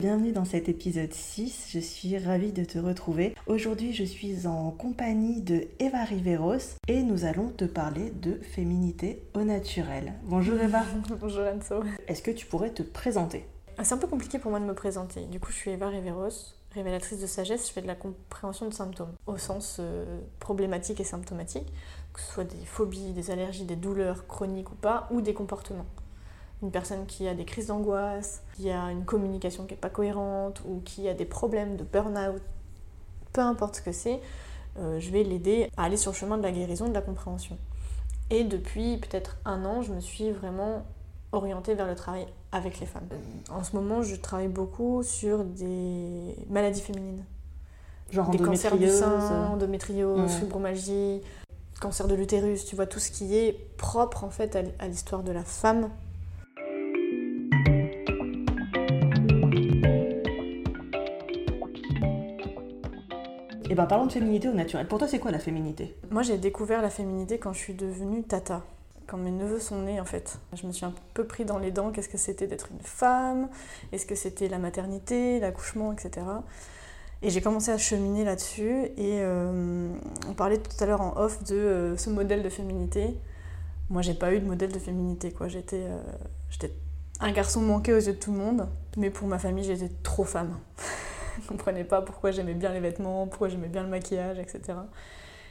Bienvenue dans cet épisode 6, je suis ravie de te retrouver. Aujourd'hui je suis en compagnie de Eva Riveros et nous allons te parler de féminité au naturel. Bonjour Eva. Bonjour Anso. Est-ce que tu pourrais te présenter? Ah, C'est un peu compliqué pour moi de me présenter. Du coup je suis Eva Riveros, révélatrice de sagesse, je fais de la compréhension de symptômes au sens euh, problématique et symptomatique, que ce soit des phobies, des allergies, des douleurs chroniques ou pas, ou des comportements une personne qui a des crises d'angoisse, qui a une communication qui n'est pas cohérente ou qui a des problèmes de burn-out, peu importe ce que c'est, euh, je vais l'aider à aller sur le chemin de la guérison, de la compréhension. Et depuis peut-être un an, je me suis vraiment orientée vers le travail avec les femmes. En ce moment, je travaille beaucoup sur des maladies féminines. Genre des cancers du sein, endométriose, fibromyalgie, cancer de l'utérus, tu vois, tout ce qui est propre en fait à l'histoire de la femme Et eh ben parlons de féminité au naturel. Pour toi, c'est quoi la féminité? Moi, j'ai découvert la féminité quand je suis devenue tata. Quand mes neveux sont nés, en fait. Je me suis un peu pris dans les dents qu'est-ce que c'était d'être une femme, est-ce que c'était la maternité, l'accouchement, etc. Et j'ai commencé à cheminer là-dessus. Et euh, on parlait tout à l'heure en off de euh, ce modèle de féminité. Moi, j'ai pas eu de modèle de féminité, quoi. J'étais, euh, j'étais un garçon manqué aux yeux de tout le monde, mais pour ma famille, j'étais trop femme. Je comprenais pas pourquoi j'aimais bien les vêtements, pourquoi j'aimais bien le maquillage, etc.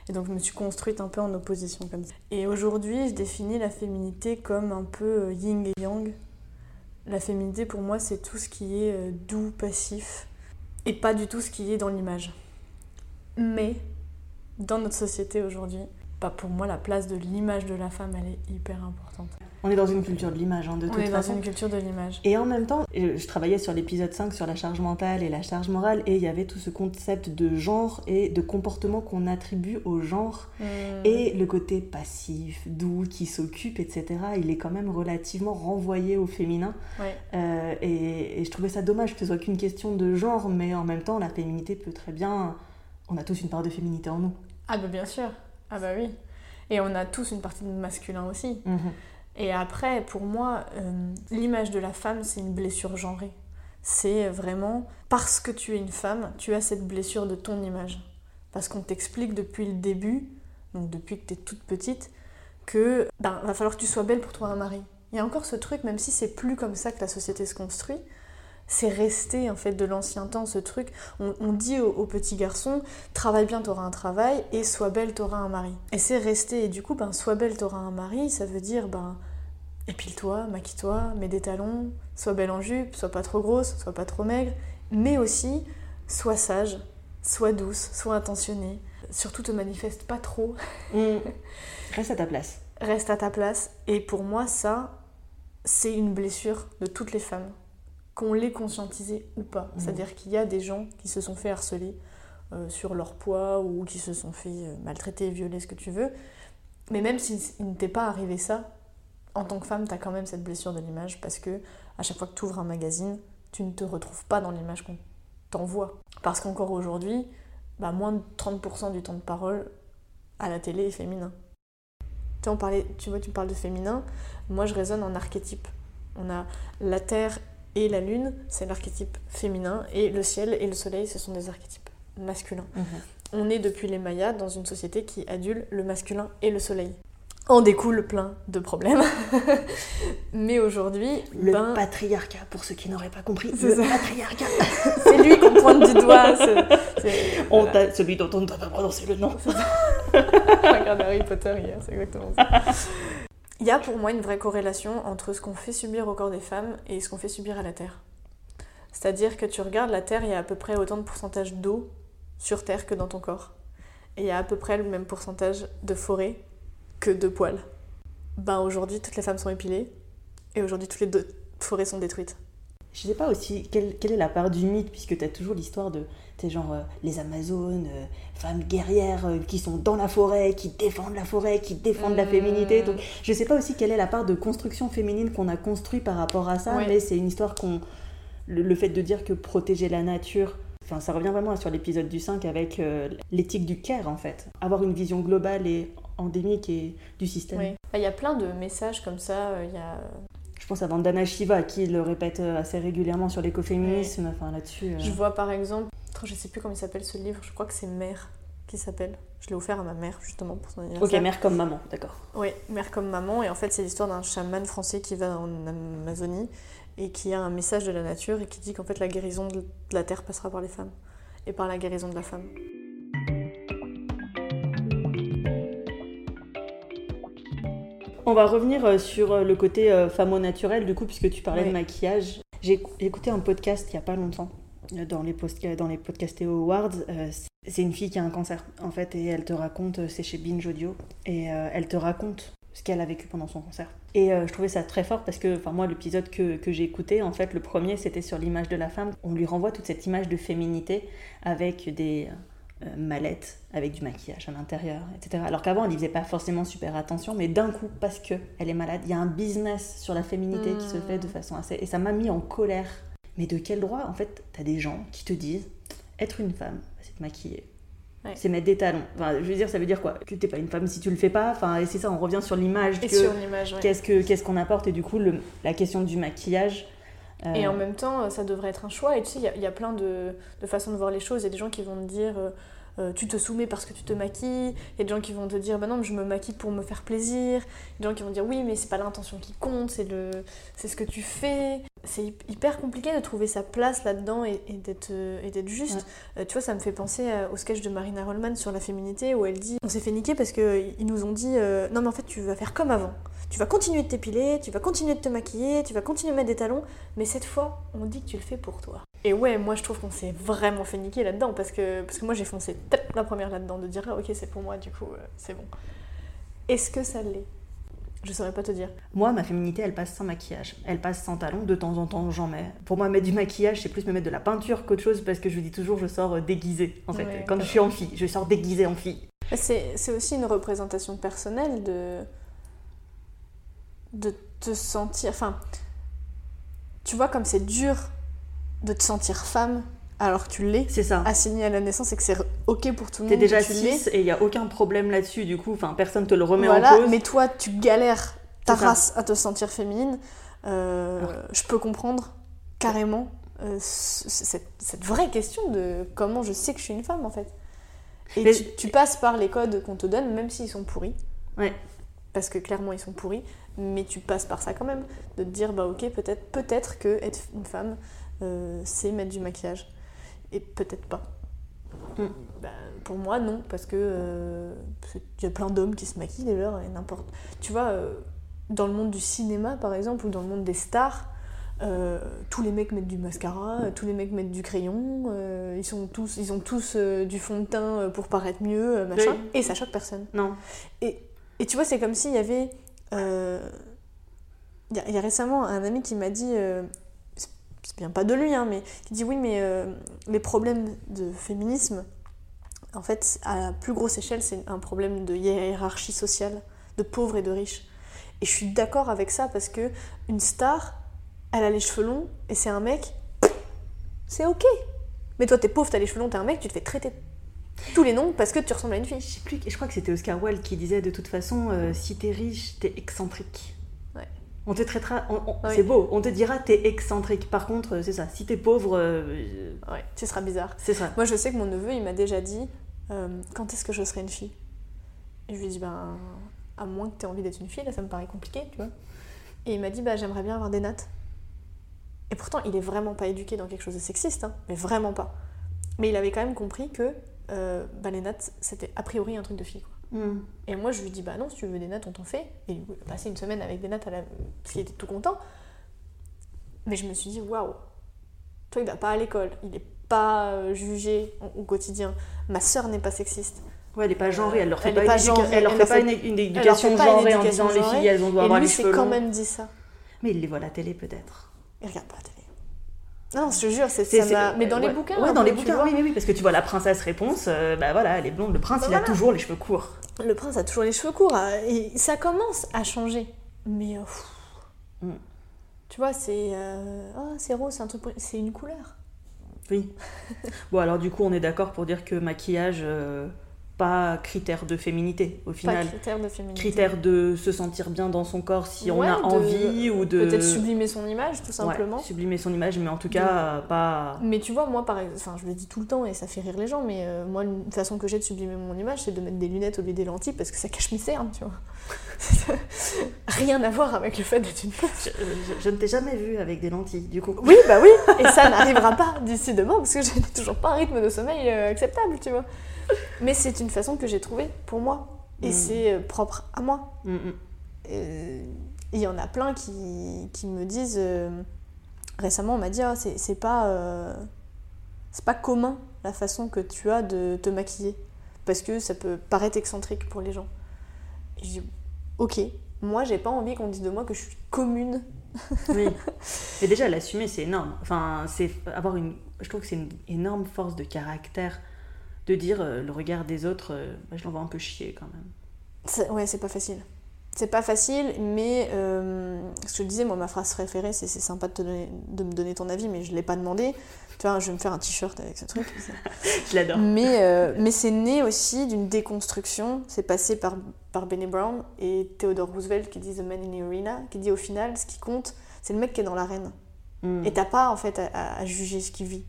Et donc je me suis construite un peu en opposition comme ça. Et aujourd'hui, je définis la féminité comme un peu euh, yin et yang. La féminité pour moi, c'est tout ce qui est euh, doux, passif, et pas du tout ce qui est dans l'image. Mais dans notre société aujourd'hui, pas pour moi, la place de l'image de la femme, elle est hyper importante. On est dans une culture de l'image, hein, de toute façon. On est dans une culture de l'image. Et en même temps, je travaillais sur l'épisode 5 sur la charge mentale et la charge morale, et il y avait tout ce concept de genre et de comportement qu'on attribue au genre. Hmm. Et le côté passif, doux, qui s'occupe, etc., il est quand même relativement renvoyé au féminin. Euh, et, et, je trouvais ça dommage que ce soit qu'une question de genre, mais en même temps, la féminité peut très bien. On a tous une part de féminité en nous. Ah, bah bien sûr. Ah, bah oui. Et on a tous une partie de masculin aussi. Mhm. Et après, pour moi, euh, l'image de la femme, c'est une blessure genrée. C'est vraiment parce que tu es une femme, tu as cette blessure de ton image. Parce qu'on t'explique depuis le début, donc depuis que tu es toute petite, que ben, va falloir que tu sois belle pour trouver un mari. Il y a encore ce truc, même si c'est plus comme ça que la société se construit, c'est resté en fait de l'ancien temps ce truc. On, dit aux, petits garçons travaille bien, t'auras un travail, et sois belle, t'auras un mari. Et c'est resté. Et du coup, ben, sois belle, t'auras un mari, ça veut dire ben, épile-toi, maquille-toi, mets des talons, sois belle en jupe, sois pas trop grosse, sois pas trop maigre, mais aussi sois sage, sois douce, sois intentionnée. Surtout te manifeste pas trop. Mm. Reste à ta place. Reste à ta place. Et pour moi, ça, c'est une blessure de toutes les femmes, qu'on l'ait conscientisé ou pas. Mm. C'est-à-dire qu'il y a des gens qui se sont fait harceler euh, sur leur poids ou qui se sont fait euh, maltraiter, violer, ce que tu veux. Mais même s'il ne t'est pas arrivé ça, en tant que femme, tu as quand même cette blessure de l'image parce que à chaque fois que tu ouvres un magazine, tu ne te retrouves pas dans l'image qu'on t'envoie. Parce qu'encore aujourd'hui, bah, moins de 30% du temps de parole à la télé est féminin. Tu, on parlait, tu vois, tu parles de féminin, moi je raisonne en archétype. On a la Terre et la Lune, c'est l'archétype féminin, et le ciel et le soleil, ce sont des archétypes masculins. Mhm. On est depuis les Mayas dans une société qui adule le masculin et le soleil en découle plein de problèmes. Mais aujourd'hui, le ben, patriarcat, pour ceux qui n'auraient pas compris, le patriarcat. c'est lui qu'on pointe du doigt. On celui dont on ne doit pas prononcer le nom. Regarde Harry Potter hier, c'est exactement ça. Il y a pour moi une vraie corrélation entre ce qu'on fait subir au corps des femmes et ce qu'on fait subir à la Terre. C'est-à-dire que tu regardes la Terre, il y a à peu près autant de pourcentage d'eau sur Terre que dans ton corps. Et il y a à peu près le même pourcentage de forêt que de poils. Ben aujourd'hui, toutes les femmes sont épilées et aujourd'hui, toutes les forêts sont détruites. je sais pas aussi quelle, quelle est la part du mythe, puisque tu as toujours l'histoire de, tu genre, euh, les Amazones, euh, femmes guerrières euh, qui sont dans la forêt, qui défendent la forêt, qui défendent la féminité. Donc, je sais pas aussi quelle est la part de construction féminine qu'on a construit par rapport à ça, mais c'est une histoire qu'on. Le, fait de dire que protéger la nature. Enfin, ça revient vraiment sur l'épisode du 5 avec l'éthique du care, en fait. Avoir une vision globale et endémique et du système. Il y a plein de messages comme ça. Il y a je pense à Vandana Shiva qui le répète euh, assez régulièrement sur l'écoféminisme, enfin là-dessus. Euh. Je vois par exemple, je sais plus comment il s'appelle ce livre, je crois que c'est Mère qui s'appelle. Je l'ai offert à ma mère justement pour son anniversaire. Ok, Mère comme maman, d'accord. Oui, Mère comme maman, et en fait c'est l'histoire d'un chaman français qui va en Amazonie et qui a un message de la nature et qui dit qu'en fait la guérison de la terre passera par les femmes et par la guérison de la femme. On va revenir euh, sur euh, le côté euh, femme au naturel, du coup, puisque tu parlais de maquillage. J'ai écouté un podcast il n'y a pas longtemps, dans les, dans les podcasts Awards. C'est une fille qui a un cancer, en fait, et elle te raconte, c'est chez Binge Audio, et elle te raconte ce qu'elle a vécu pendant son cancer. Et je trouvais ça très fort parce que, enfin, moi, l'épisode que, que j'ai écouté, en fait, le premier, c'était sur l'image de la femme. On lui renvoie toute cette image de féminité avec des euh, mallette avec du maquillage à l'intérieur, etc. Alors qu'avant, elle n'y faisait pas forcément super attention, mais d'un coup, parce qu'elle est malade, il y a un business sur la féminité qui se fait de façon assez... Et ça m'a mis en colère. Mais de quel droit, en fait, t'as des gens qui te disent, être une femme, c'est te maquiller. C'est mettre des talons. Enfin, je veux dire, ça veut dire quoi? Que t'es pas une femme si tu le fais pas? Enfin, et c'est ça, on revient sur l'image. Qu'est-ce que qu'est-ce qu'on apporte Et du coup, le, la question du maquillage. Et en même temps, ça devrait être un choix. Et tu sais, il y, a plein de, de, façons de voir les choses. Il y a des gens qui vont me dire euh, euh, tu te soumets parce que tu te maquilles. Il y a des gens qui vont te dire bah non, mais je me maquille pour me faire plaisir. Il y a des gens qui vont dire oui, mais c'est pas l'intention qui compte, c'est le c'est ce que tu fais. C'est hyper compliqué de trouver sa place là-dedans et, et d'être euh, juste. Euh, tu vois, ça me fait penser au sketch de Marina Rollman sur la féminité où elle dit on s'est fait niquer parce qu'ils nous ont dit non, mais en fait, tu vas faire comme avant. Tu vas continuer de t'épiler, tu vas continuer de te maquiller, tu vas continuer de mettre des talons, mais cette fois, on dit que tu le fais pour toi. Et ouais, moi je trouve qu'on s'est vraiment fait niquer là-dedans parce que, parce que moi j'ai foncé la première là-dedans de dire ah, ok c'est pour moi du coup euh, c'est bon. Est-ce que ça l'est? Je saurais pas te dire. Moi ma féminité elle passe sans maquillage, elle passe sans talons, de temps en temps j'en mets. Pour moi mettre du maquillage c'est plus me mettre de la peinture qu'autre chose parce que je dis toujours je sors euh, déguisée en fait. Quand je suis en fille, je sors déguisée en fille. C'est aussi une représentation personnelle de de te sentir. Enfin, tu vois, comme c'est dur de te sentir femme alors que tu l'es. C'est ça. Assigné à la naissance et que c'est ok pour tout le monde. T'es déjà cis et il n'y a aucun problème là-dessus, du coup, enfin, personne te le remet en cause. Mais toi, tu galères ta race à te sentir féminine. Euh, je peux comprendre carrément euh, cette, vraie question de comment je sais que je suis une femme en fait. Et tu, tu, passes par les codes qu'on te donne, même s'ils sont pourris. Ouais. Parce que clairement ils sont pourris mais tu passes par ça quand même, de te dire bah ok peut-être peut-être que être une femme euh, c'est mettre du maquillage et peut-être pas. Mm. Bah, pour moi non parce que euh, il y a plein d'hommes qui se maquillent d'ailleurs et n'importe. Tu vois euh, dans le monde du cinéma par exemple ou dans le monde des stars. tous les mecs mettent du mascara, tous les mecs mettent du crayon, ils, sont tous, ils ont tous du fond de teint pour paraître mieux, machin, et ça choque personne. Non. Et, et tu vois, c'est comme s'il y avait il euh, y, a récemment un ami qui m'a dit, euh, c'est bien pas de lui, hein, mais qui dit oui, mais euh, les problèmes de féminisme, en fait, à la plus grosse échelle, c'est un problème de hiérarchie sociale, de pauvres et de riches. Et je suis d'accord avec ça parce que une star, elle a les cheveux longs et c'est un mec, c'est ok. Mais toi, t'es pauvre, t'as les cheveux longs, t'es un mec, tu te fais traiter tous les noms parce que tu ressembles à une fille. Je sais plus, je crois que c'était Oscar Wilde qui disait de toute façon, euh, si t'es riche, t'es excentrique. Ouais. On te traitera, c'est beau, on te dira t'es excentrique. Par contre, euh, c'est ça, si t'es pauvre. Euh, ouais, tu seras bizarre. C'est ça. Moi, je sais que mon neveu, il m'a déjà dit quand est-ce que je serai une fille? Et je lui ai dit, ben, à moins que t'aies envie d'être une fille, là, ça me paraît compliqué, tu vois. Et il m'a dit, bah, j'aimerais bien avoir des nattes. Et pourtant, il est vraiment pas éduqué dans quelque chose de sexiste, hein, mais vraiment pas. Mais il avait quand même compris que euh, bah, les nattes, c'était a priori un truc de fille. Quoi. Hmm. Et moi, je lui dis, bah non, si tu veux des nattes, on t'en fait. Et il a passé une semaine avec des nattes à la... parce qu'il était tout content. Mais je me suis dit, waouh, toi, il va pas à l'école, il est pas euh, jugé au quotidien. Ma sœur n'est pas sexiste. Ouais, elle n'est pas genrée, elle leur fait, pas, une, elle leur fait pas une, éducation genrée en disant les filles, elles ont doit avoir les cheveux quand même dit ça. Mais il les voit à la télé peut-être. Il regarde pas la télé. Non, je te jure, c'est ça. Mais dans les bouquins. Ouais, dans les bouquins, oui, oui, parce que tu vois la princesse réponse, bah voilà, elle est blonde. Le prince, bah il a toujours les cheveux courts. Le prince a toujours les cheveux courts. Et ça commence à changer. Mais. Mm. Tu vois, c'est. Oh, c'est rose, c'est un truc. C'est une couleur. Oui. bon, alors du coup, on est d'accord pour dire que maquillage, euh, pas critère de féminité au final. Pas critère de féminité. Critère de se sentir bien dans son corps si on a envie ou de. Peut-être sublimer son image, tout simplement. Ouais, sublimer son image, mais en tout cas, pas. Mais tu vois, moi, par exemple, enfin, je le dis tout le temps et ça fait rire les gens, mais euh, moi, une façon que j'ai de sublimer mon image, c'est de mettre des lunettes au lieu des lentilles parce que ça cache mes cernes, tu vois. Rien à voir avec le fait d'être une je, je, ne t'ai jamais vu avec des lentilles, du coup. Oui, bah oui, et ça n'arrivera pas d'ici demain parce que je n'ai toujours pas un rythme de sommeil euh, acceptable, tu vois. Mais c'est une façon que j'ai trouvée pour moi. Et mm. c'est euh, propre à moi. Mm, mm. Il y en a plein qui, qui me disent. Euh, récemment, on m'a dit ah, c'est pas, euh, pas commun la façon que tu as de te maquiller. Parce que ça peut paraître excentrique pour les gens. Et je dis ok, moi j'ai pas envie qu'on dise de moi que je suis commune. oui. Mais déjà, l'assumer, c'est énorme. Enfin, c'est avoir une. Je trouve que c'est une énorme force de caractère de dire euh, le regard des autres, euh, bah, je l'envoie un peu chier quand même. Ouais, c'est pas facile. C'est pas facile, mais euh, ce que je disais, moi, ma phrase préférée, c'est c'est sympa de, te donner, de me donner ton avis, mais je l'ai pas demandé. Tu vois, je vais me faire un t-shirt avec ce truc. je l'adore. Mais, mais c'est né aussi d'une déconstruction. C'est passé par, par Benny Brown et Theodore Roosevelt qui dit The Man in the Arena, qui dit au final, ce qui compte, c'est le mec qui est dans l'arène. Mm. Et t'as pas, en fait, à juger ce qu'il vit.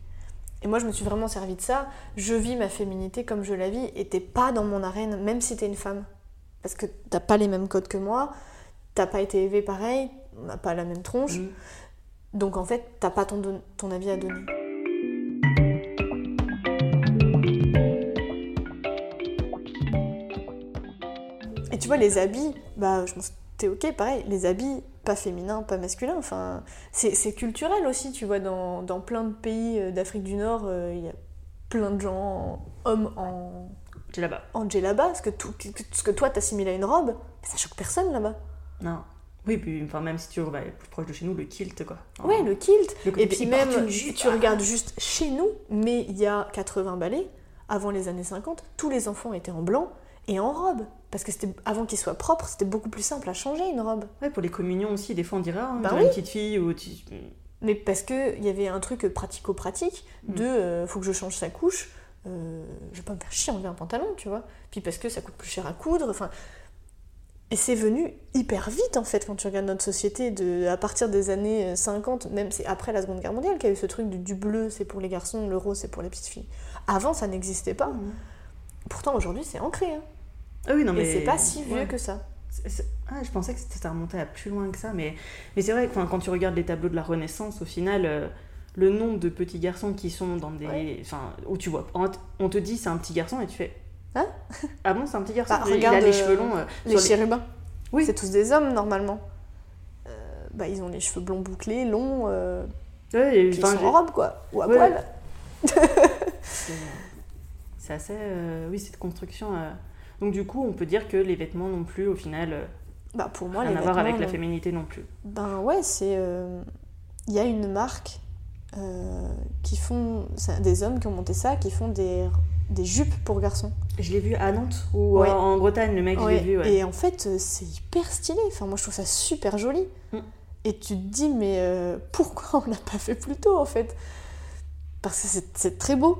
Et moi, je me suis vraiment servi de ça. Je vis ma féminité comme je la vis et t'es pas dans mon arène, même si t'es une femme. Parce que t'as pas les mêmes codes que moi, t'as pas été élevée pareil, on n'a pas la même tronche. Mm. Donc en fait, t'as pas ton, ton avis à donner. Et tu vois, les habits, bah, je pense t'es ok, pareil, les habits, pas féminin, pas masculin. Enfin, c'est culturel aussi, tu vois, dans, dans plein de pays euh, d'Afrique du Nord, euh, il y a plein de gens, hommes en djellaba. En djellaba, parce que, tout, ce que toi t'assimiles à une robe, ça choque personne là-bas. Non. Oui, puis enfin, même si tu vas plus proche de chez nous, le kilt, quoi. ouais, le kilt. et puis même, tu regardes juste chez nous, mais il y a 80 balais, avant les années 50, tous les enfants étaient en blanc et en robe. Parce que c'était avant qu'il soit propre, c'était beaucoup plus simple à changer une robe. Ouais, pour les communions aussi, des fois on dirait ah, bah une petite fille ou Mais parce que il y avait un truc pratico-pratique mm. de euh, faut que je change sa couche, euh, je vais pas me faire chier enlever un pantalon, tu vois. Puis parce que ça coûte plus cher à coudre, enfin. Et c'est venu hyper vite en fait quand tu regardes notre société de à partir des années 50, même c'est après la Seconde Guerre mondiale qu'il y a eu ce truc du, bleu c'est pour les garçons, le rose c'est pour les petites filles. Avant ça n'existait pas. Mm. Pourtant aujourd'hui c'est ancré. Hein. Ah oui, non, mais. Et c'est pas si vieux que ça. Ah, je pensais que c'était remonté à plus loin que ça, mais, mais c'est vrai que quand tu regardes les tableaux de la Renaissance, au final, euh, le nombre de petits garçons qui sont dans des. Enfin, où tu vois, on te dit c'est un petit garçon et tu fais. Hein? Ah bon, c'est un petit garçon? Bah, Il a les cheveux longs. Euh, les chérubins. Oui. C'est tous des hommes normalement. Euh, bah, ils ont les cheveux blonds bouclés, longs. Ouais, et, ils sont en robe quoi, ou à poil. c'est assez. oui, cette construction. Donc du coup, on peut dire que les vêtements non plus, au final, euh, bah pour moi, rien à voir avec la féminité non plus. Ben ouais, c'est euh, il y a une marque euh, qui font des hommes qui ont monté ça, qui font des, des jupes pour garçons. Je l'ai vu à Nantes ou en Bretagne, le mec, je l'ai vu. Ouais. Et en fait, c'est hyper stylé. Enfin, moi, je trouve ça super joli. Mm. Et tu te dis, mais pourquoi on l'a pas fait plus tôt, en fait? Parce que c'est très beau.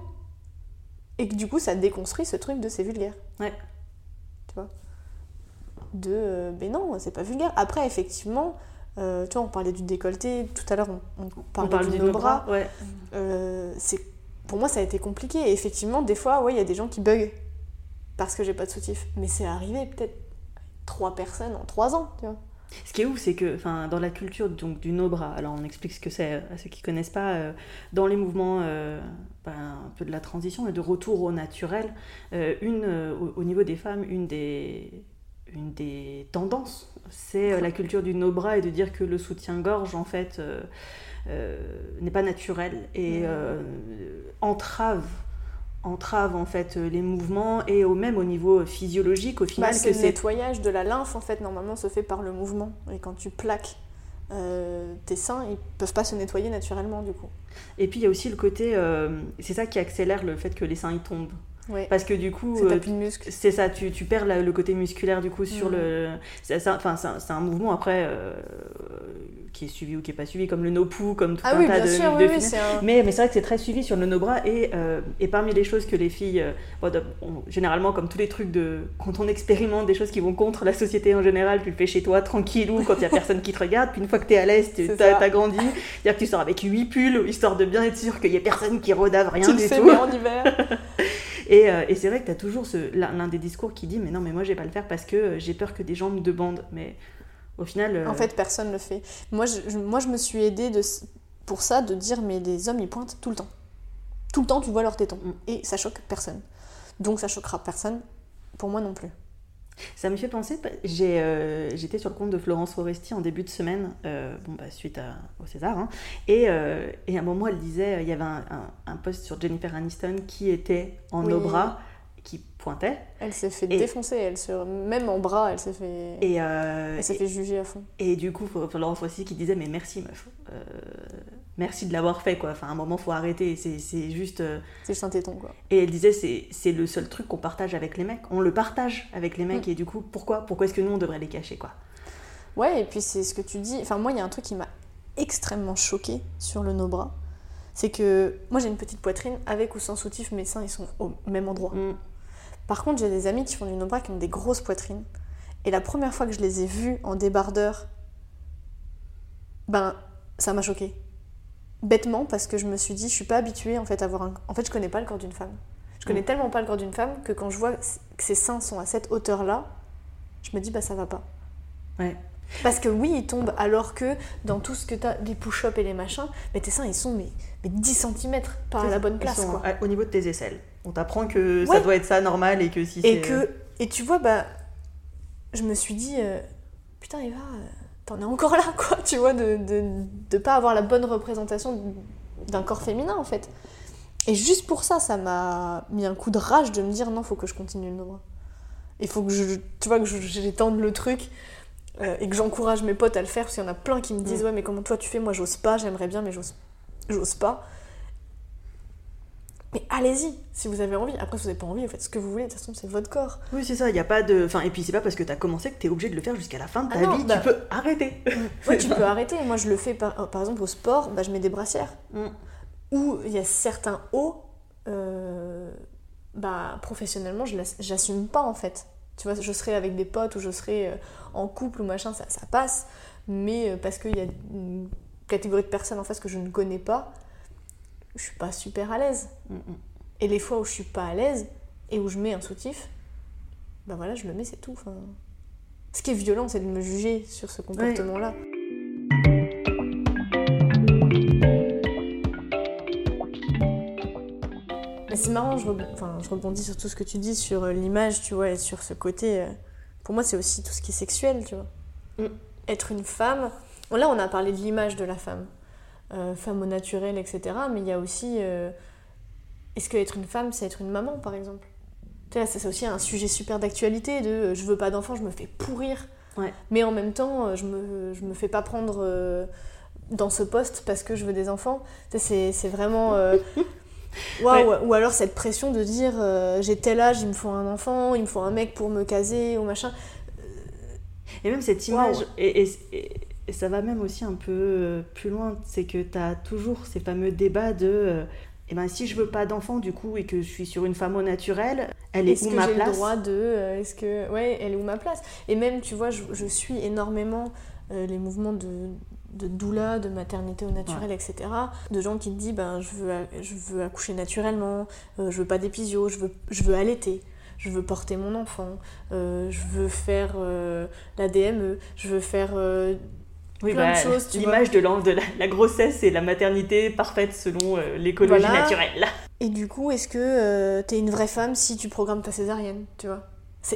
Et que du coup, ça déconstruit ce truc de c'est vulgaire. Ouais tu vois. De, euh, mais non, c'est pas vulgaire. Après, effectivement, euh, tu vois, on parlait du décolleté, tout à l'heure on, parlait de nos bras. ouais. Euh, c'est, pour moi, ça a été compliqué. Et effectivement, des fois, ouais, il y a des gens qui bug parce que j'ai pas de soutif. Mais c'est arrivé peut-être trois personnes en trois ans, tu vois. Ce qui est ouf, c'est que enfin, dans la culture donc, du no-bras, alors on explique ce que c'est à ceux qui connaissent pas, euh, dans les mouvements euh, ben, un peu de la transition et de retour au naturel, euh, une, au, niveau des femmes, une des, une des tendances, c'est la culture du no-bras et de dire que le soutien-gorge, en fait, n'est pas naturel et entrave entrave en fait euh, les mouvements et au même au niveau physiologique au final bah, que le nettoyage de la lymphe en fait normalement se fait par le mouvement et quand tu plaques euh, tes seins, ils peuvent pas se nettoyer naturellement du coup. Et puis il y a aussi le côté, euh, c'est ça qui accélère le fait que les seins ils tombent. Ouais. Parce que du coup, tape euh, c'est ça, tu, tu perds la- le côté musculaire du coup sur Mhm. le. C'est c'est un, enfin, c'est un- c'est un mouvement après euh, qui est suivi ou qui est pas suivi, comme le no-poo, comme tout Ah un oui, tas de, sûr, de oui, oui, finesse. c'est un... Mais, mais c'est vrai que c'est très suivi sur le no-bras et, euh, et parmi les choses que les filles, bon, de- on- généralement comme tous les trucs de quand on expérimente des choses qui vont contre la société en général, tu le fais chez toi tranquillou quand il y a personne qui te regarde, puis une fois que t'es à l'aise, tu C'est t'as grandi, c'est-à-dire que tu sors avec huit pulls histoire de bien être sûr qu'il y ait personne qui rodave rien tu du tout. mais en hiver. Et, euh, et c'est vrai que tu as toujours l'un des discours qui dit mais non mais moi je vais pas le faire parce que euh, j'ai peur que des gens me demandent. Mais au final, euh, En fait, personne le fait. Moi, je, moi, je me suis aidée de, pour ça de dire mais les hommes ils pointent tout le temps. Tout le temps, tu vois leurs tétons. Mm. Et ça choque personne. Donc ça choquera personne. Pour moi non plus. Ça me fait penser. j'ai, euh, J'étais sur le compte de Florence Foresti en début de semaine, euh, bon bah suite à- au César, hein, et, euh, et à un moment elle disait il y avait un, un, un post sur Jennifer Aniston qui était en Oui. nos bras, qui pointait, Elle s'est fait Et- défoncer. Elle se... Même en bras, elle s'est fait... et, Elle s'est et- fait juger à fond. Et du coup, Florence Foresti qui disait mais merci meuf, merci de l'avoir fait quoi. Enfin, à un moment faut arrêter. C'est juste. euh, C'est juste un téton, quoi. Et elle disait c'est le seul truc qu'on partage avec les mecs. On le partage avec les mecs Mm. et du coup pourquoi pourquoi est-ce que nous on devrait les cacher quoi? Ouais, et puis c'est ce que tu dis. Enfin, moi, il y a un truc qui m'a extrêmement choqué sur le no-bras. C'est que moi, j'ai une petite poitrine avec ou sans soutif, mes seins, ils sont au même endroit. Mm. Par contre, j'ai des amis qui font du no-bras qui ont des grosses poitrines. Et la première fois que je les ai vus en débardeur, ben, ça m'a choqué. Bêtement, parce que je me suis dit, je suis pas habituée en fait à avoir un. En fait, je connais pas le corps d'une femme. Je connais Mm. tellement pas le corps d'une femme que quand je vois que ses seins sont à cette hauteur-là, je me dis, bah ça va pas. Ouais. Parce que oui, ils tombent, alors que dans tout ce que t'as, les push-ups et les machins, mais tes seins ils sont mais, mais 10 cm, pas à la bonne place sont quoi. à- au niveau de tes aisselles. On t'apprend que ça doit être ça normal et que si Et que et tu vois bah je me suis dit euh, putain Eva euh, t'en es encore là quoi tu vois de, de, de pas avoir la bonne représentation d'un corps féminin en fait. Et juste pour ça ça m'a mis un coup de rage de me dire non faut que je continue le nombre il faut que je tu vois que j'étende le truc euh, et que j'encourage mes potes à le faire parce qu'il y en a plein qui me disent Mm. ouais mais comment toi tu fais? Moi j'ose pas j'aimerais bien mais j'ose j'ose pas mais allez-y si vous avez envie après si vous n'avez pas envie vous faites ce que vous voulez de toute façon c'est votre corps Oui, c'est ça, il y a pas de enfin et puis c'est pas parce que t'as commencé que t'es obligé de le faire jusqu'à la fin de ta Ah non, vie, bah- tu peux arrêter. Ouais, tu peux arrêter. Moi, je le fais par, par exemple au sport, bah, je mets des brassières. Mm. Ou il y a certains hauts, euh, bah, professionnellement, je j'assume pas en fait. Tu vois, je serais avec des potes ou je serais euh, en couple ou machin, ça, ça passe. Mais euh, parce qu'il y a une catégorie de personnes en face que je ne connais pas, je suis pas super à l'aise. Mm, mm. Et les fois où je suis pas à l'aise et où je mets un soutif, bah voilà, je le mets, c'est tout. Enfin, ce qui est violent, c'est de me juger sur ce comportement-là. Mais c'est marrant, je, reb- enfin, je rebondis sur tout ce que tu dis sur euh, l'image, tu vois, et sur ce côté. euh, Pour moi, c'est aussi tout ce qui est sexuel, tu vois. Mm. Être une femme. Là, on a parlé de l'image de la femme, femme au naturel, etc. Mais il y a aussi. euh, Est-ce que être une femme, c'est être une maman, par exemple? C'est aussi un sujet super d'actualité de euh, je veux pas d'enfant, je me fais pourrir. Ouais. Mais en même temps, euh, je me, je me fais pas prendre euh, dans ce poste parce que je veux des enfants. C'est vraiment. euh, ou alors cette pression de dire euh, j'ai tel âge, il me faut un enfant, il me faut un mec pour me caser ou machin. Et même cette image, Waouh. et, et- et- et ça va même aussi un peu euh, plus loin, c'est que tu as toujours ces fameux débats de euh, eh ben, si je veux pas d'enfant du coup et que je suis sur une femme au naturel, elle est Est-ce où que ma j'ai le place droit de. euh, Est-ce que. Ouais, elle est où ma place? Et même, tu vois, je, je suis énormément euh, les mouvements de, de doula, de maternité au naturel, etc. De gens qui te disent ben, je, veux, je veux accoucher naturellement, euh, je veux pas d'épisio, je veux, je veux allaiter. Je veux porter mon enfant, euh, je veux faire euh, la DME, je veux faire euh, Oui, plein de bah, choses, tu L'image de, de la, la grossesse et la maternité parfaite selon euh, l'écologie Voilà. naturelle. Et du coup, est-ce que euh, t'es une vraie femme si tu programmes ta césarienne, tu vois?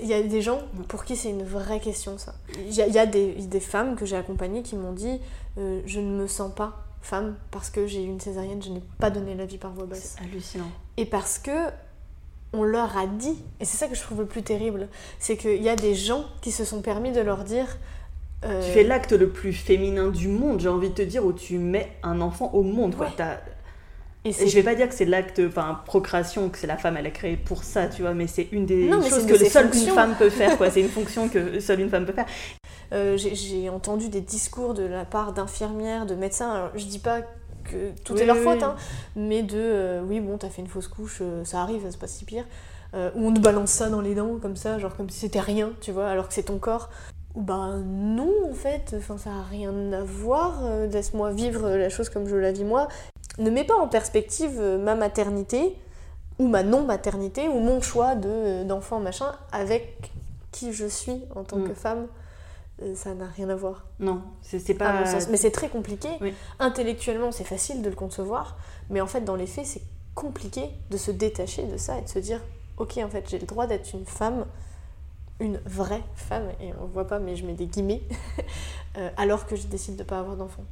Il y a des gens pour qui c'est une vraie question, ça. Il y a, il y a des, des femmes que j'ai accompagnées qui m'ont dit euh, Je ne me sens pas femme parce que j'ai eu une césarienne, je n'ai pas donné la vie par voie basse. C'est hallucinant. Et parce que on leur a dit, et c'est ça que je trouve le plus terrible, c'est qu'il y a des gens qui se sont permis de leur dire Euh, tu fais l'acte le plus féminin du monde, j'ai envie de te dire, où tu mets un enfant au monde. Quoi. Et, je vais pas dire que c'est l'acte, enfin, procréation, que c'est la femme, elle est créée pour ça, tu vois, mais c'est une des choses que seule une femme peut faire, quoi. c'est une fonction que seule une femme peut faire. Euh, j'ai entendu des discours de la part d'infirmières, de médecins, alors je dis pas que tout est leur faute, hein, mais de euh, oui, bon, t'as fait une fausse couche, ça arrive, ça se passe si pire. ou on te balance ça dans les dents, comme ça, genre comme si c'était rien, tu vois, alors que c'est ton corps. Ou ben non, en fait, enfin, ça n'a rien à voir, laisse-moi vivre la chose comme je la vis moi ne mets pas en perspective euh, ma maternité ou ma non-maternité ou mon choix euh, d'enfant machin avec qui je suis en tant que mm. femme. Euh, ça n'a rien à voir. Non, c'est pas. Mais c'est très compliqué. Intellectuellement, c'est facile de le concevoir, mais en fait, dans les faits, c'est compliqué de se détacher de ça et de se dire Ok, en fait, j'ai le droit d'être une femme, une vraie femme, et on voit pas, mais je mets des guillemets, alors que je décide de pas avoir d'enfant.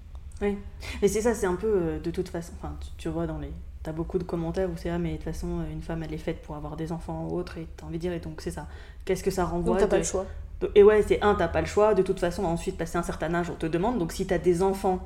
Oui, mais c'est ça, c'est un peu euh, de toute façon. Enfin, tu, vois dans les. T'as beaucoup de commentaires où c'est ah, mais de toute façon, euh, une femme elle est faite pour avoir des enfants ou autre, et t'as envie de dire, et donc c'est ça. Qu'est-ce que ça renvoie Donc t'as pas le choix. Et ouais, c'est un, t'as pas le choix. De toute façon, ensuite, passer un certain âge, on te demande. Donc si t'as des enfants,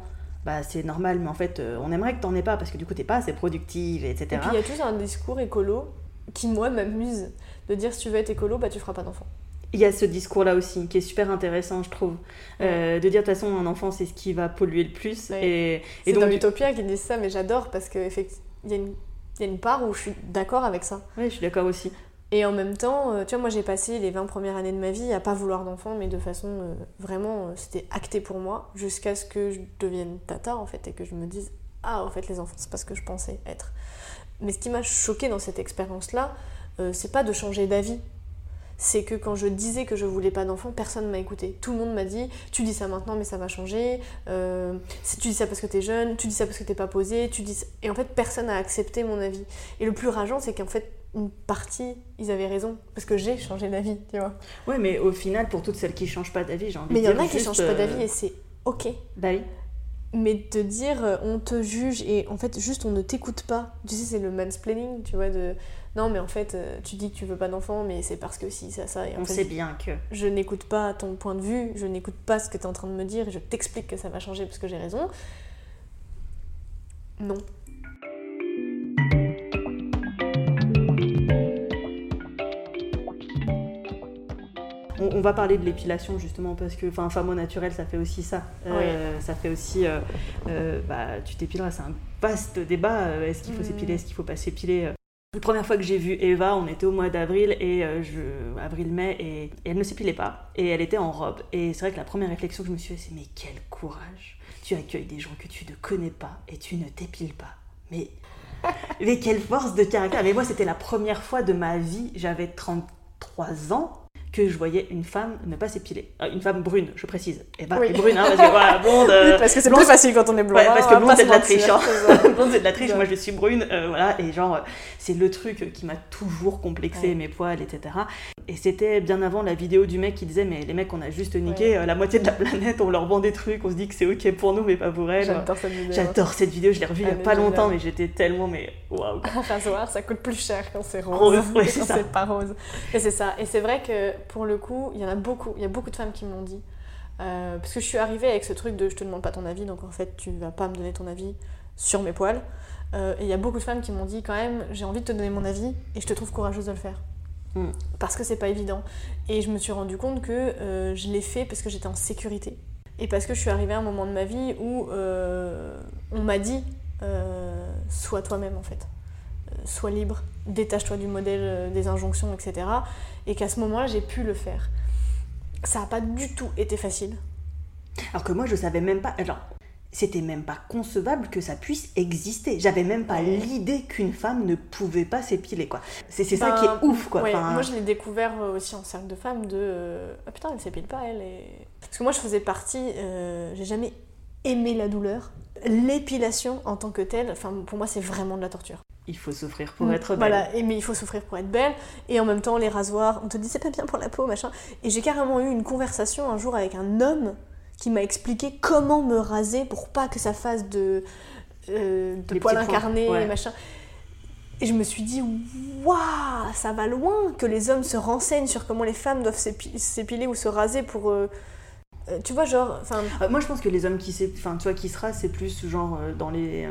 bah c'est normal, mais en fait, euh, on aimerait que t'en aies pas parce que du coup, t'es pas assez productive, etc. Et puis il y a tout un discours écolo qui, moi, m'amuse de dire si tu veux être écolo, bah tu feras pas d'enfants il y a ce discours-là aussi qui est super intéressant, je trouve. Euh, de dire de toute façon, un enfant, c'est ce qui va polluer le plus. Et, c'est dans Utopia qu'ils disent ça, mais j'adore parce qu'il y, y, a une part où je suis d'accord avec ça. Oui, je suis d'accord aussi. Et en même temps, euh, tu vois, moi j'ai passé les 20 premières années de ma vie à pas vouloir d'enfant, mais de façon euh, vraiment, c'était acté pour moi, jusqu'à ce que je devienne tata en fait, et que je me dise, ah en fait les enfants, c'est pas ce que je pensais être. Mais ce qui m'a choqué dans cette expérience-là, c'est pas de changer d'avis, c'est que quand je disais que je voulais pas d'enfant, personne ne m'a écouté. Tout le monde m'a dit Tu dis ça maintenant, mais ça va changer. Euh, tu dis ça parce que t'es jeune, tu dis ça parce que t'es pas posé. Tu dis Et en fait, personne n'a accepté mon avis. Et le plus rageant, c'est qu'en fait, une partie, ils avaient raison. Parce que j'ai changé d'avis, tu vois. Oui, mais au final, pour toutes celles qui changent pas d'avis, j'ai envie mais de dire. Mais il y en a qui changent pas d'avis euh, et c'est ok. Bah oui. Mais de dire euh, on te juge et en fait juste on ne t'écoute pas. Tu sais, c'est le mansplaining, tu vois, de non, mais en fait, euh, tu dis que tu veux pas d'enfant, mais c'est parce que si, ça, ça. Et On sait bien que. Je n'écoute pas ton point de vue, je n'écoute pas ce que tu es en train de me dire, et je t'explique que ça va changer parce que j'ai raison. Non. On, va parler de l'épilation justement parce que enfin femme au naturel ça fait aussi ça euh, ça fait aussi euh, bah, tu t'épileras c'est un vaste débat est-ce qu'il faut mm. s'épiler est-ce qu'il faut pas s'épiler la première fois que j'ai vu Eva, on était au mois d'avril et euh, je avril-mai et, elle ne s'épilait pas et elle était en robe. Et c'est vrai que la première réflexion que je me suis fait, c'est mais quel courage Tu accueilles des gens que tu ne connais pas et tu ne t'épiles pas. Mais mais quelle force de caractère Mais moi, c'était la première fois de ma vie, j'avais 33 ans, que je voyais une femme ne pas s'épiler. Euh, une femme brune, je précise. Et pas brune, hein, parce que voilà, blonde. Euh, parce que c'est plus facile quand on est blonde. parce que blonde, c'est de la triche. Hein. blonde, c'est de la triche. Moi, je suis brune, euh, voilà. Et genre, c'est le truc qui m'a toujours complexé, mes poils, etc. Et c'était bien avant la vidéo du mec qui disait Mais les mecs, on a juste niqué la moitié de la planète, on leur vend des trucs, on se dit que c'est ok pour nous, mais pas pour elles. J'adore cette vidéo. J'adore cette vidéo, je l'ai revue il y a pas longtemps, mais j'étais tellement, mais waouh. Enfin, ça coûte plus cher quand c'est rose. rose quand c'est pas rose. Et c'est ça. Et c'est vrai que pour le coup, il y en a beaucoup, il y a beaucoup de femmes qui m'ont dit. Euh, parce que je suis arrivée avec ce truc de je te demande pas ton avis, donc en fait tu vas pas me donner ton avis sur mes poils. Euh, et il y a beaucoup de femmes qui m'ont dit quand même j'ai envie de te donner mon avis et je te trouve courageuse de le faire. Hmm. Parce que c'est pas évident. Et je me suis rendu compte que euh, je l'ai fait parce que j'étais en sécurité. Et parce que je suis arrivée à un moment de ma vie où on m'a dit sois toi-même en fait. Sois libre, détache-toi du modèle des injonctions, etc. Et qu'à ce moment-là, j'ai pu le faire ça n'a pas du tout été facile. Alors que moi, je savais même pas. Alors, c'était même pas concevable que ça puisse exister. J'avais même pas l'idée qu'une femme ne pouvait pas s'épiler, quoi. C'est ça qui est ben, ouf, quoi. Moi, je l'ai découvert euh, aussi en cercle de femmes de. Euh, ah putain, elle s'épile pas, elle. Parce que moi, je faisais partie. Euh, j'ai jamais aimé la douleur. L'épilation en tant que telle, enfin, pour moi, c'est vraiment de la torture il faut souffrir pour être belle. Voilà, mais il faut souffrir pour être belle. Et en même temps, les rasoirs, on te dit c'est pas bien pour la peau, machin. Et j'ai carrément eu une conversation un jour avec un homme qui m'a expliqué comment me raser pour pas que ça fasse de, euh, de poils incarnés, machin. Et je me suis dit, waouh, ça va loin que les hommes se renseignent sur comment les femmes doivent s'épiler ou se raser pour. Euh, Euh, tu vois, genre. Euh, moi, je pense que les hommes qui, enfin, tu vois, qui se rasent, c'est plus genre dans les,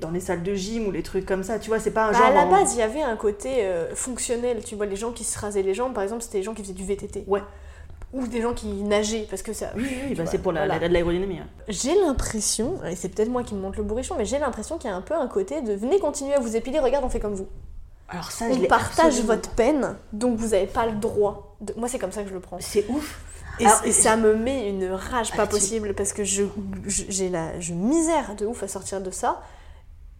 dans les salles de gym ou les trucs comme ça. Tu vois, c'est pas un Bah, genre. à la en- base, il y avait un côté euh, fonctionnel. Tu vois, les gens qui se rasaient les jambes, par exemple, c'était les gens qui faisaient du VTT. Ouais. Ou des gens qui nageaient, parce que ça. Oui, oui, bah, c'est pour la, voilà. la- de l'aérodynamie. J'ai l'impression, et c'est peut-être moi qui me monte le bourrichon, mais j'ai l'impression qu'il y a un peu un côté de venez continuer à vous épiler, regarde, on fait comme vous. Alors ça, On partage absolument votre peine, donc vous n'avez pas le droit. De... Moi, c'est comme ça que je le prends. pas. C'est ouf. Et, Alors, et ça me met une rage pas Ah, tu- possible parce que je, je- j'ai la je misère de ouf à sortir de ça.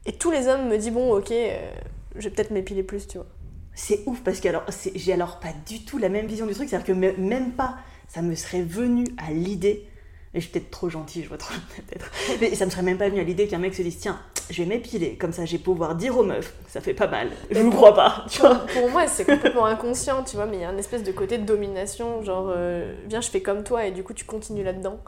Et tous les hommes me disent bon ok, euh, je vais peut-être m'épiler plus, tu vois. C'est ouf parce que alors, c'est- j'ai alors pas du tout la même vision du truc. C'est-à-dire que me- même pas, ça me serait venu à l'idée. Et je suis peut-être trop gentille, je vois trop peut-être. Mais ça me serait même pas venu à l'idée qu'un mec se dise tiens, je vais m'épiler. Comme ça, je vais pouvoir dire aux meufs, ça fait pas mal. Je vous crois pas. Tu vois. Pour moi, c'est complètement inconscient, tu vois, mais il y a une espèce de côté de domination, genre euh, viens, je fais comme toi et du coup tu continues là-dedans.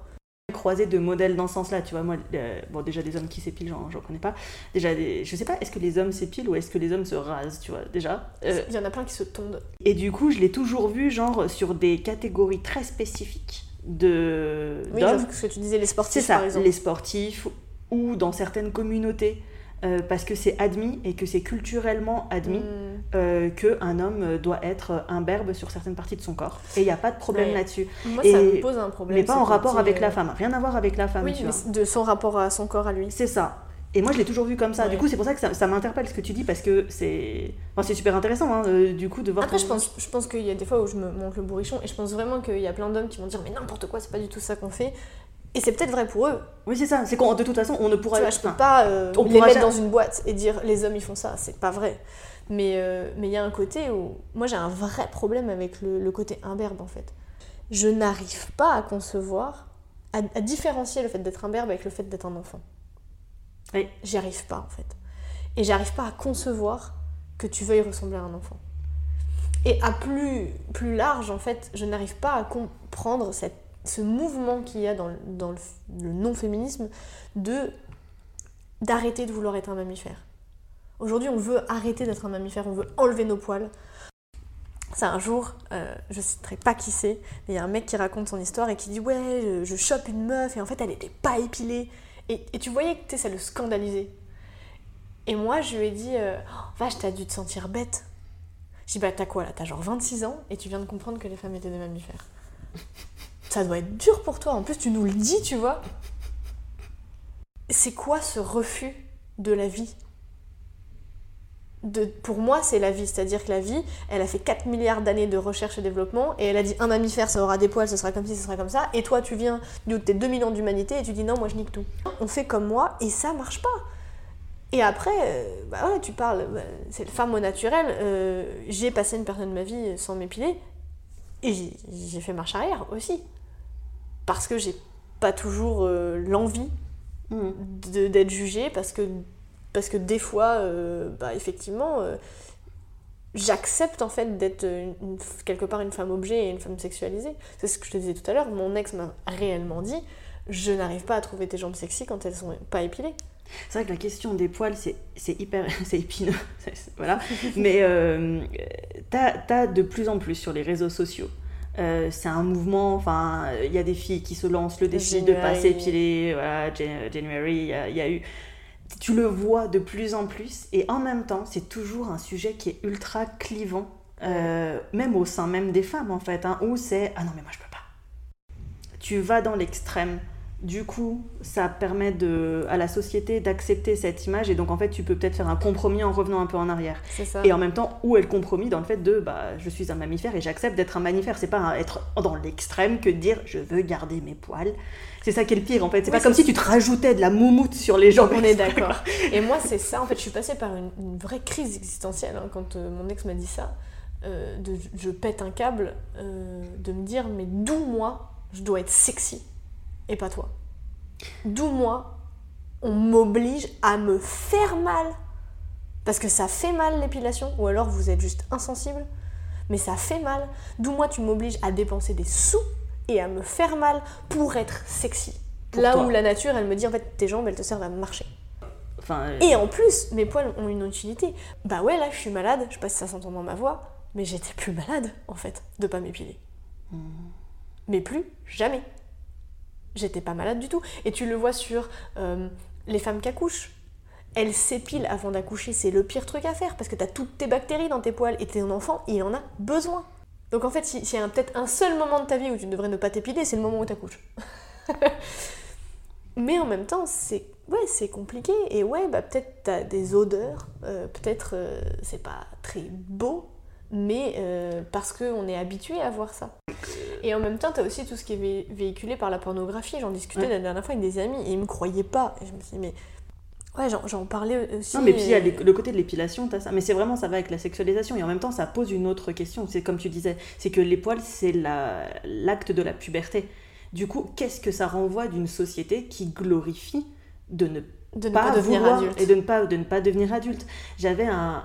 Croisé de modèles dans ce sens-là, tu vois, moi, euh, bon, déjà des hommes qui s'épilent, j'en j'en connais pas. Déjà, des- je sais pas, est-ce que les hommes s'épilent ou est-ce que les hommes se rasent, tu vois, déjà. Euh, Il y en a plein qui se tondent. et du coup, je l'ai toujours vu, genre, sur des catégories très spécifiques de Oui, d'hommes. ce que tu disais, les C'est sportifs ça, par exemple. les sportifs ou dans certaines communautés, euh, parce que c'est admis et que c'est culturellement admis Hmm. euh, qu'un homme doit être imberbe sur certaines parties de son corps. Et il n'y a pas de problème Ouais. là-dessus. Moi, Et- ça me pose un problème. Mais pas en rapport avec euh, la femme. Rien à voir avec la femme, Oui, tu mais vois. de son rapport à son corps à lui. C'est ça. Et moi, je l'ai toujours vu comme ça. Ouais. Du coup, c'est pour ça que ça, ça m'interpelle ce que tu dis, parce que c'est enfin, c'est super intéressant, hein, euh, du coup, de voir... Après, je pense, je pense qu'il y a des fois où je me monte le bourrichon et je pense vraiment qu'il y a plein d'hommes qui vont dire mais n'importe quoi, c'est pas du tout ça qu'on fait. Et c'est peut-être vrai pour eux. Oui, c'est ça. C'est qu'on de toute façon, on ne pourra... Tu vois, je peux pas euh, on les mettre jamais- dans une boîte et dire les hommes ils font ça, c'est pas vrai. Mais euh, mais il y a un côté où moi j'ai un vrai problème avec le, le côté imberbe en fait. Je n'arrive pas à concevoir, à, à différencier le fait d'être imberbe avec le fait d'être un enfant. Oui. J'y arrive pas en fait. Et j'arrive pas à concevoir que tu veuilles ressembler à un enfant. Et à plus, plus large, en fait, je n'arrive pas à comprendre cette, ce mouvement qu'il y a dans, le- non-féminisme de d'arrêter de vouloir être un mammifère. Aujourd'hui, on veut arrêter d'être un mammifère, on veut enlever nos poils. C'est un jour, euh, je citerai pas qui c'est, mais il y a un mec qui raconte son histoire et qui dit Ouais, je, je chope une meuf et en fait elle était pas épilée. Et, tu voyais que ça le scandalisait. Et moi, je lui ai dit euh, Oh, Vache, t'as dû te sentir bête. Je dis Bah, t'as quoi là T'as genre 26 ans et tu viens de comprendre que les femmes étaient des mammifères. Ça doit être dur pour toi. En plus, tu nous le dis, tu vois. C'est quoi ce refus de la vie? Pour moi, c'est la vie. C'est-à-dire que la vie, elle a fait 4 milliards d'années de recherche et développement, et elle a dit un mammifère, ça aura des poils, ce sera comme ci, ce sera comme ça. Et toi, tu viens de tes 2 millions d'humanité et tu dis non, moi je nique tout. On fait comme moi, et ça marche pas. Et après, euh, bah ouais, tu parles, bah, c'est le au naturel. euh, j'ai passé une période de ma vie sans m'épiler, et j'ai fait marche arrière aussi. Parce que j'ai pas toujours euh, l'envie de- d'être jugée parce que, parce que des fois, euh, bah, effectivement, euh, j'accepte en fait d'être quelque part une femme objet et une femme sexualisée. C'est ce que je te disais tout à l'heure, mon ex m'a réellement dit je n'arrive pas à trouver tes jambes sexy quand elles sont pas épilées. C'est vrai que la question des poils, c'est hyper... c'est épineux. Voilà. Mais euh, t'as as de plus en plus sur les réseaux sociaux. Euh, c'est un mouvement, enfin, il y a des filles qui se lancent le défi de pas January. s'épiler, voilà, Jan- January, il y, a- il y a eu... Tu le vois de plus en plus, et en même temps, c'est toujours un sujet qui est ultra clivant, euh, même au sein même des femmes, en fait, hein, où c'est « Ah non, mais moi, je peux pas ». Tu vas dans l'extrême, du coup, ça permet de, à la société d'accepter cette image et donc en fait, tu peux peut-être faire un compromis en revenant un peu en arrière. C'est ça. Et en même temps, où est le compromis dans le fait de bah, je suis un mammifère et j'accepte d'être un mammifère? C'est pas un- être dans l'extrême que de dire je veux garder mes poils. C'est ça qui est le pire en fait. C'est Oui, pas comme si tu te rajoutais de la moumoute sur les jambes. On est d'accord. Et moi, c'est ça. En fait, je suis passée par une, une vraie crise existentielle hein, quand euh, mon ex m'a dit ça. Euh, de, je pète un câble euh, de me dire mais d'où moi je dois être sexy? Et pas toi. D'où moi on m'oblige à me faire mal parce que ça fait mal l'épilation ou alors vous êtes juste insensible mais ça fait mal. D'où moi tu m'obliges à dépenser des sous et à me faire mal pour être sexy. Pour Là toi. où la nature elle me dit en fait tes jambes elles te servent à marcher. Enfin, euh, Et en plus, mes poils ont une utilité. Bah ouais, là, je suis malade, je sais pas si ça s'entend dans ma voix, mais j'étais plus malade, en fait, de pas m'épiler. Mais plus jamais. J'étais pas malade du tout. Et tu le vois sur euh, les femmes qui accouchent. Elles s'épilent avant d'accoucher, c'est le pire truc à faire parce que t'as toutes tes bactéries dans tes poils et ton enfant, il en a besoin. Donc en fait, s'il y a peut-être un seul moment de ta vie où tu devrais ne pas t'épiler, c'est le moment où t'accouches. Mais en même temps, c'est ouais, c'est compliqué et ouais, bah peut-être t'as des odeurs, euh, peut-être euh, c'est pas très beau, mais euh, parce qu'on est habitué à voir ça. Et en même temps, t'as aussi tout ce qui est véhiculé par la pornographie. J'en discutais la dernière fois avec des amis et ils me croyaient pas. Et je me suis dit, mais Ouais, j'en parlais aussi. Non, mais puis il y a le côté de l'épilation, t'as ça. Mais c'est vraiment, ça va avec la sexualisation. Et en même temps, ça pose une autre question. C'est comme tu disais, c'est que les poils, c'est l'acte de la puberté. Du coup, qu'est-ce que ça renvoie d'une société qui glorifie de ne pas, devenir adulte et de ne pas de ne pas devenir adulte. J'avais un,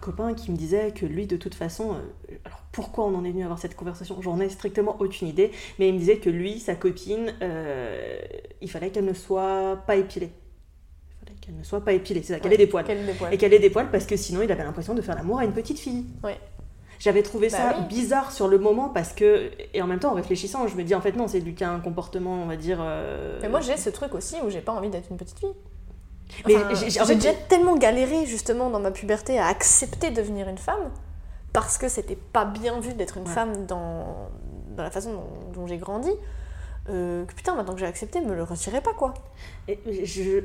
copain qui me disait que lui de toute façon euh, alors pourquoi on en est venu à avoir cette conversation? J'en ai strictement aucune idée, mais il me disait que lui sa copine euh, il fallait qu'elle ne soit pas épilée. Il fallait qu'elle ne soit pas épilée, c'est ça, qu'elle ait des poils. Et qu'elle ait des poils parce que sinon il avait l'impression de faire l'amour à une petite fille. Ouais. J'avais trouvé bah ça bizarre sur le moment parce que, et en même temps en réfléchissant, je me dis en fait non, c'est du cas un comportement, on va dire. Euh, mais moi j'ai ce truc aussi où j'ai pas envie d'être une petite fille. Mais j'ai déjà tellement galéré justement dans ma puberté à accepter de devenir une femme parce que c'était pas bien vu d'être une femme dans, dans la façon dont j'ai grandi. Euh, que putain, maintenant que j'ai accepté, me le retirez pas quoi. Et,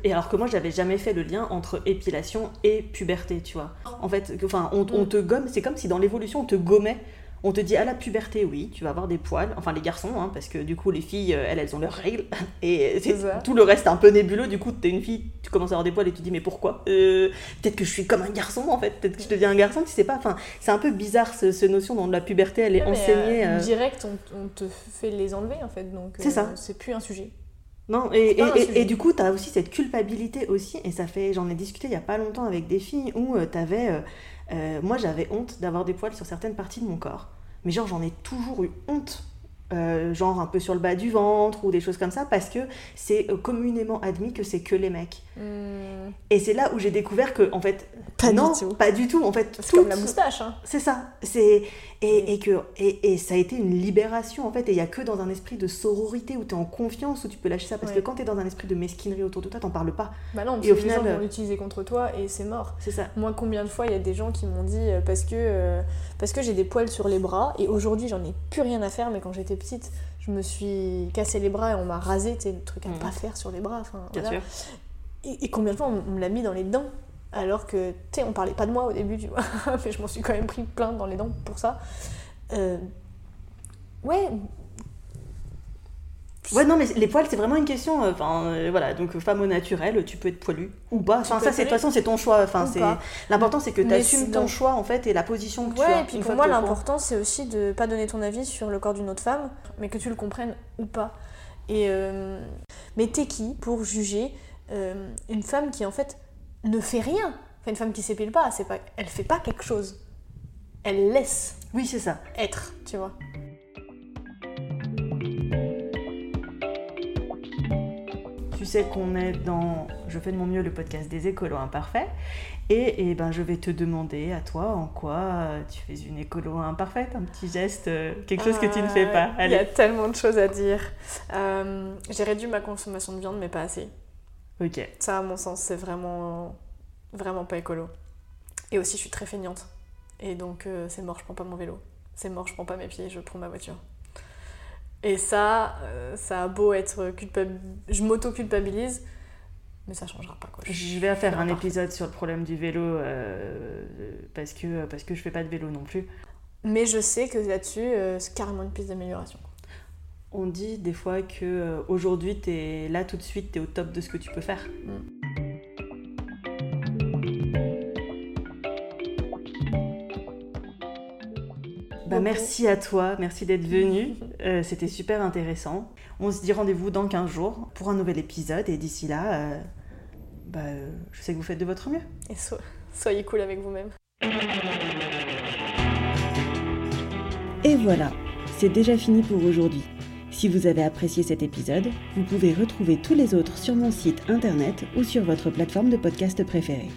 et alors que moi, j'avais jamais fait le lien entre épilation et puberté, tu vois. En fait, enfin, on, on mm. te gomme, c'est comme si dans l'évolution, on te gommait on te dit à la puberté, oui, tu vas avoir des poils, enfin les garçons, hein, parce que du coup les filles, euh, elles, elles ont leurs règles, et tout le reste est un peu nébuleux, du coup t'es une fille, tu commences à avoir des poils et tu te dis mais pourquoi? Euh, Peut-être que je suis comme un garçon en fait, peut-être que je deviens un garçon, tu sais pas, enfin c'est un peu bizarre ce, notion dont la puberté. Elle est enseignée. Euh, direct on, te fait les enlever en fait, donc c'est ça. C'est plus un sujet. Non, et, et, et, du coup, tu as aussi cette culpabilité aussi, et ça fait, j'en ai discuté il y a pas longtemps avec des filles où tu avais euh, moi, j'avais honte d'avoir des poils sur certaines parties de mon corps. Mais genre, j'en ai toujours eu honte. Euh, genre un peu sur le bas du ventre ou des choses comme ça parce que c'est euh, communément admis que c'est que les mecs. Hmm. Et c'est là où j'ai découvert que en fait pas non, du tout. pas du tout en fait. C'est comme la moustache. Hein. C'est ça. C'est et, et, que et, et, ça a été une libération en fait et il y a que dans un esprit de sororité où tu es en confiance où tu peux lâcher ça parce que quand tu es dans un esprit de mesquinerie autour de toi, t'en parles pas. Bah non, et au final, les gens vont l'utiliser contre toi et c'est mort. C'est ça. Moi, combien de fois il y a des gens qui m'ont dit euh, parce que parce que j'ai des poils sur les bras et aujourd'hui j'en ai plus rien à faire mais quand j'étais petite je me suis cassé les bras et on m'a rasé, tu sais, le truc à ne mmh. pas faire sur les bras. Enfin, sûr. Et, combien de fois on, me l'a mis dans les dents alors que, tu sais, on parlait pas de moi au début, tu vois, mais je m'en suis quand même pris plein dans les dents pour ça. Euh, ouais, Ouais, non, mais les poils, c'est vraiment une question. Euh, enfin, euh, voilà, donc femme au naturel, tu peux être poilu ou pas. Enfin, ça, de toute façon, c'est ton choix. Enfin, c'est l'important, c'est que tu assumes ton choix en fait et la position que tu as. Ouais, et puis pour moi, l'important, c'est aussi de pas donner ton avis sur le corps d'une autre femme, mais que tu le comprennes ou pas. Et euh... mais t'es qui pour juger euh, une femme qui en fait ne fait rien? Enfin, une femme qui s'épile pas, c'est pas, elle fait pas quelque chose. Elle laisse. Oui, c'est ça. Être, tu vois. Sais qu'on est dans Je fais de mon mieux le podcast des écolos imparfaits. Et, et, ben, je vais te demander à toi en quoi tu fais une écolo imparfaite, un petit geste, euh, quelque chose que tu ne fais pas. Il y a tellement de choses à dire. Euh, j'ai réduit ma consommation de viande, mais pas assez. Ok. Ça, à mon sens, c'est vraiment, vraiment pas écolo. Et aussi, je suis très feignante. Et donc, euh, c'est mort, je prends pas mon vélo. C'est mort, je prends pas mes pieds, je prends ma voiture. Et ça, euh, ça a beau être culpabilisé, je m'auto-culpabilise, mais ça changera pas. Quoi. Je, vais faire un épisode sur le problème du vélo euh, parce, que, parce que je fais pas de vélo non plus. Mais je sais que là-dessus, euh, c'est carrément une piste d'amélioration. On dit des fois que aujourd'hui, tu es là tout de suite, tu es au top de ce que tu peux faire. Mm. Bah, merci à toi, merci d'être venu. Euh, c'était super intéressant. On se dit rendez-vous dans 15 jours pour un nouvel épisode et d'ici là, euh, bah, je sais que vous faites de votre mieux. Et soyez cool avec vous-même. Et voilà, c'est déjà fini pour aujourd'hui. Si vous avez apprécié cet épisode, vous pouvez retrouver tous les autres sur mon site internet ou sur votre plateforme de podcast préférée.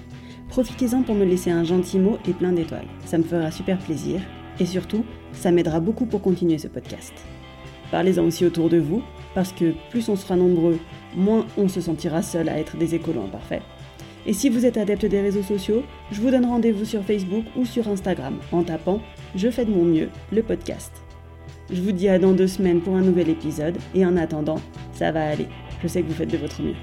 Profitez-en pour me laisser un gentil mot et plein d'étoiles. Ça me fera super plaisir et surtout, ça m'aidera beaucoup pour continuer ce podcast. Parlez-en aussi autour de vous, parce que plus on sera nombreux, moins on se sentira seul à être des écolos imparfaits. Et si vous êtes adepte des réseaux sociaux, je vous donne rendez-vous sur Facebook ou sur Instagram en tapant Je fais de mon mieux, le podcast. Je vous dis à dans deux semaines pour un nouvel épisode et en attendant, ça va aller. Je sais que vous faites de votre mieux.